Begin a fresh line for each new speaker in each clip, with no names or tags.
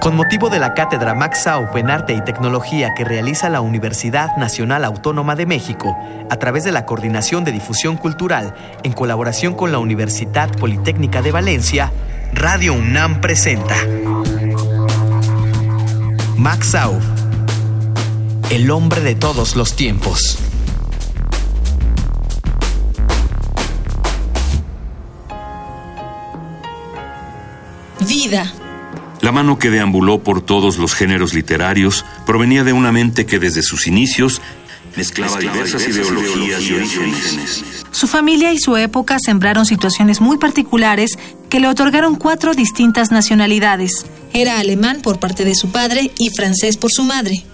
Con motivo de la cátedra Max Saup en Arte y Tecnología que realiza la Universidad Nacional Autónoma de México, a través de la Coordinación de Difusión Cultural, en colaboración con la Universidad Politécnica de Valencia, Radio UNAM presenta Max el hombre de todos los tiempos.
Vida.
La mano que deambuló por todos los géneros literarios provenía de una mente que desde sus inicios mezclaba, diversas, ideologías, y orígenes.
Su familia y su época sembraron situaciones muy particulares que le otorgaron cuatro distintas nacionalidades. Era alemán por parte de su padre y francés por su madre.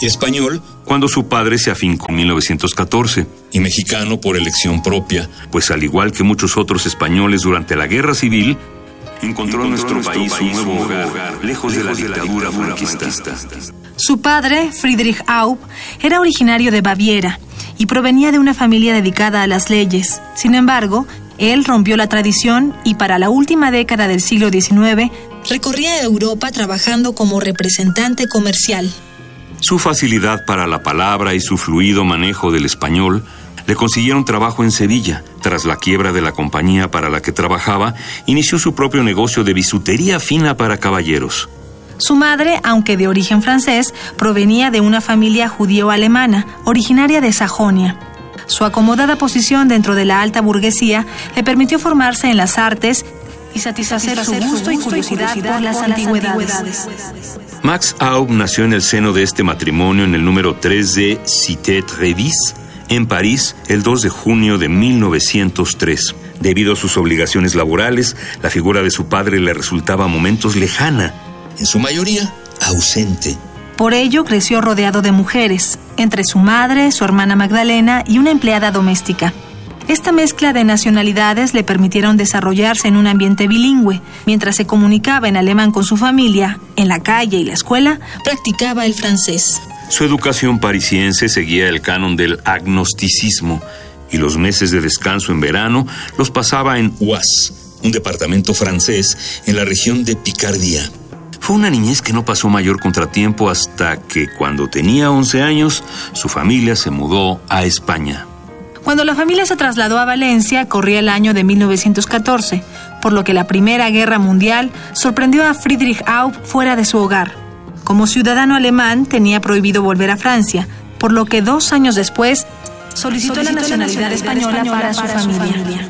Y español cuando su padre se afincó en 1914. Y mexicano por elección propia, pues al igual que muchos otros españoles durante la Guerra Civil, encontró en nuestro, país, un nuevo hogar, lejos, de la dictadura franquista.
Su padre, Friedrich Aub, era originario de Baviera y provenía de una familia dedicada a las leyes. Sin embargo, él rompió la tradición y para la última década del siglo XIX recorría Europa trabajando como representante comercial.
Su facilidad para la palabra y su fluido manejo del español le consiguieron trabajo en Sevilla. Tras la quiebra de la compañía para la que trabajaba, inició su propio negocio de bisutería fina para caballeros.
Su madre, aunque de origen francés, provenía de una familia judío-alemana, originaria de Sajonia. Su acomodada posición dentro de la alta burguesía le permitió formarse en las artes y satisfacer, su gusto y curiosidad, por las, antigüedades.
Max Aub nació en el seno de este matrimonio en el número 3 de Cité Trevis, en París el 2 de junio de 1903. Debido a sus obligaciones laborales, la figura de su padre le resultaba a momentos lejana, en su mayoría ausente.
Por ello creció rodeado de mujeres, entre su madre, su hermana Magdalena y una empleada doméstica. Esta mezcla de nacionalidades le permitieron desarrollarse en un ambiente bilingüe. Mientras se comunicaba en alemán con su familia, en la calle y la escuela, practicaba el francés.
Su educación parisiense seguía el canon del agnosticismo y los meses de descanso en verano los pasaba en Oise, un departamento francés en la región de Picardía. Fue una niñez que no pasó mayor contratiempo hasta que cuando tenía 11 años su familia se mudó a España.
Cuando la familia se trasladó a Valencia, corría el año de 1914, por lo que la Primera Guerra Mundial sorprendió a Friedrich Aub fuera de su hogar. Como ciudadano alemán tenía prohibido volver a Francia, por lo que dos años después solicitó, la, nacionalidad española, para, su, familia.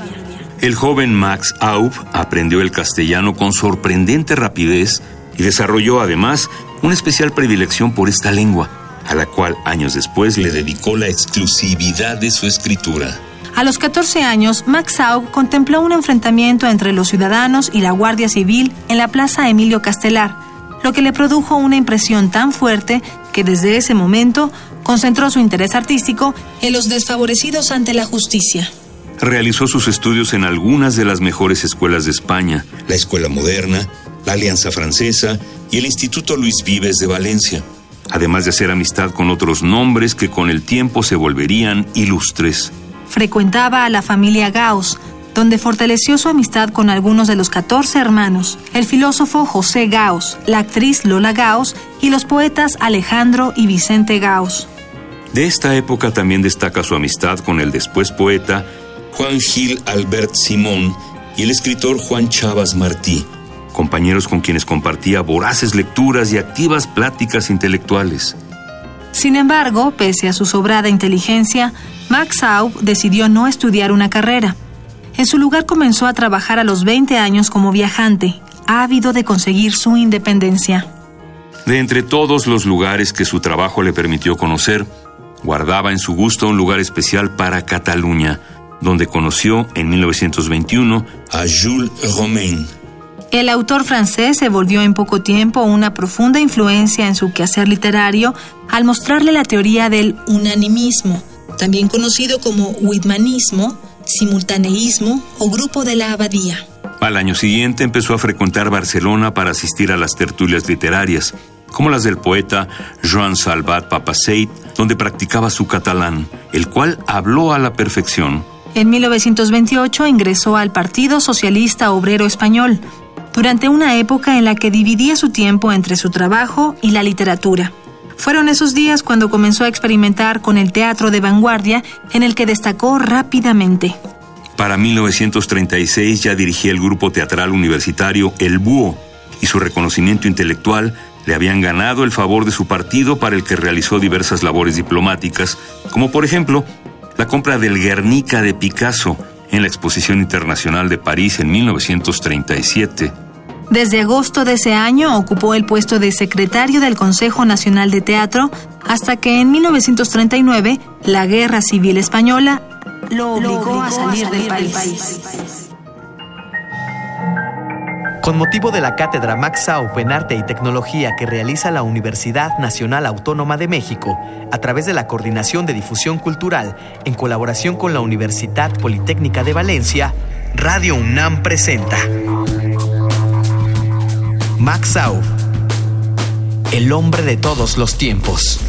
El joven Max Aub aprendió el castellano con sorprendente rapidez y desarrolló además una especial predilección por esta lengua, a la cual años después le dedicó la exclusividad de su escritura.
A los 14 años, Max Aub contempló un enfrentamiento entre los ciudadanos y la Guardia Civil en la Plaza Emilio Castelar, lo que le produjo una impresión tan fuerte que desde ese momento concentró su interés artístico en los desfavorecidos ante la justicia.
Realizó sus estudios en algunas de las mejores escuelas de España, la Escuela Moderna, la Alianza Francesa y el Instituto Luis Vives de Valencia, además de hacer amistad con otros nombres que con el tiempo se volverían ilustres.
Frecuentaba a la familia Gauss, donde fortaleció su amistad con algunos de los 14 hermanos, el filósofo José Gauss, la actriz Lola Gauss y los poetas Alejandro y Vicente Gauss.
De esta época también destaca su amistad con el después poeta Juan Gil Albert Simón y el escritor Juan Chavas Martí, compañeros con quienes compartía voraces lecturas y activas pláticas intelectuales.
Sin embargo, pese a su sobrada inteligencia, Max Aub decidió no estudiar una carrera. En su lugar comenzó a trabajar a los 20 años como viajante, ávido de conseguir su independencia.
De entre todos los lugares que su trabajo le permitió conocer, guardaba en su gusto un lugar especial para Cataluña, donde conoció en 1921 a Jules Romain.
El autor francés se volvió en poco tiempo una profunda influencia en su quehacer literario al mostrarle la teoría del unanimismo, también conocido como whitmanismo, simultaneísmo o grupo de la abadía.
Al año siguiente empezó a frecuentar Barcelona para asistir a las tertulias literarias, como las del poeta Joan Salvat Papaseit, donde practicaba su catalán, el cual habló a la perfección.
En 1928 ingresó al Partido Socialista Obrero Español, durante una época en la que dividía su tiempo entre su trabajo y la literatura. Fueron esos días cuando comenzó a experimentar con el teatro de vanguardia en el que destacó rápidamente.
Para 1936 ya dirigía el grupo teatral universitario El Búho y su reconocimiento intelectual le habían ganado el favor de su partido para el que realizó diversas labores diplomáticas, como por ejemplo la compra del Guernica de Picasso en la Exposición Internacional de París en 1937.
Desde agosto de ese año ocupó el puesto de secretario del Consejo Nacional de Teatro hasta que en 1939 la Guerra Civil Española lo obligó, a salir, del país.
Con motivo de la cátedra Max Saup en Arte y Tecnología que realiza la Universidad Nacional Autónoma de México, a través de la Coordinación de Difusión Cultural, en colaboración con la Universidad Politécnica de Valencia, Radio UNAM presenta Max Saup, el hombre de todos los tiempos.